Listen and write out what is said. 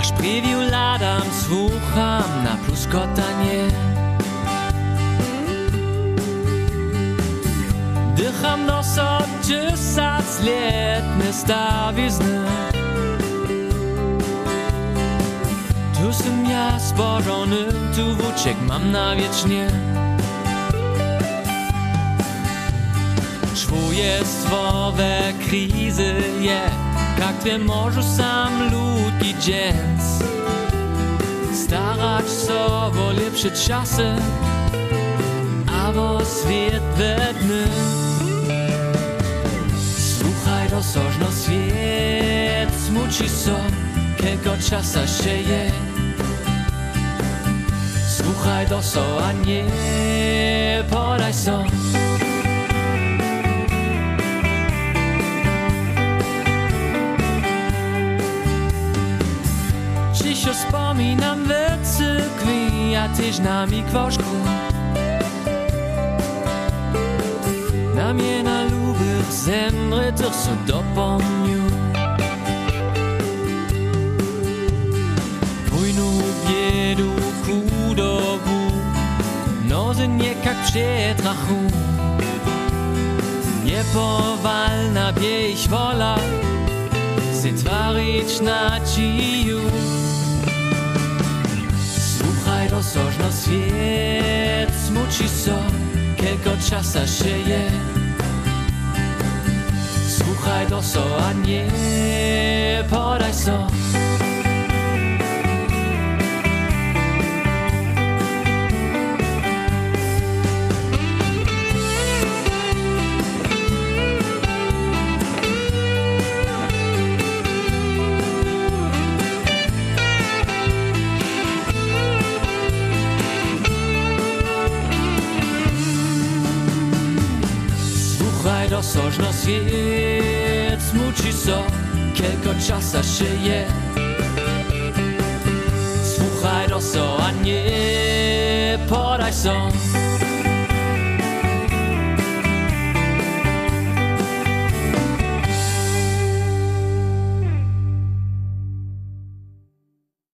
Když preview ládám, słucham na pluskotanie Dycham nos od tysac let nestawizny Tu sam ja zbożony, tu włóczek mam na wiecznie. Czwójestwowe krizy je, jak ty możesz sam ludki dzień Starać so o lepsze czasy, a wo świat wedny Słuchaj rozsożno świat, smuci so, kiego czasa się je. Słuchaj do so, a nie podaj so wspominam w cykwi, a tyś na mikwoszku Na mnie na lubych zemrytych so dopomniu Wojnu, biedu, kudobu Nozy nie jak przetrachu Niepowalna biech wola Se twarić na ciju Słuchaj rozsożno świat Smuci so, kiego czasa je Słuchaj do so, a nie podaj so Rozsożno świat Smuci so, kiego czasa się je Słuchaj do so, a nie podaj so